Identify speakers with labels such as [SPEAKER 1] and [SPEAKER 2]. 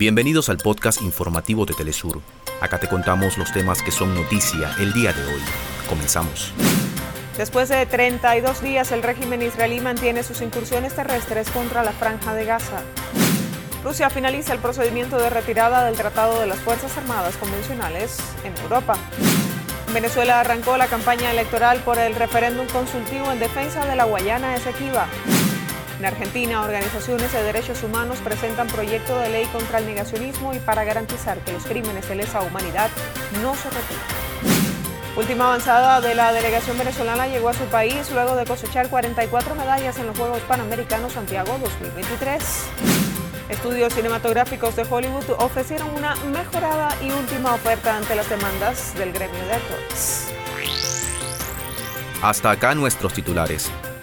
[SPEAKER 1] Bienvenidos al podcast informativo de Telesur. Acá te contamos los temas que son noticia el día de hoy. Comenzamos.
[SPEAKER 2] Después de 32 días, el régimen israelí mantiene sus incursiones terrestres contra la franja de Gaza. Rusia finaliza el procedimiento de retirada del Tratado de las Fuerzas Armadas Convencionales en Europa. Venezuela arrancó la campaña electoral por el referéndum consultivo en defensa de la Guayana Esequiba. En Argentina, organizaciones de derechos humanos presentan proyecto de ley contra el negacionismo y para garantizar que los crímenes de lesa humanidad no se repitan. Última avanzada de la delegación venezolana llegó a su país luego de cosechar 44 medallas en los Juegos Panamericanos Santiago 2023. Estudios cinematográficos de Hollywood ofrecieron una mejorada y última oferta ante las demandas del gremio de actores.
[SPEAKER 1] Hasta acá nuestros titulares.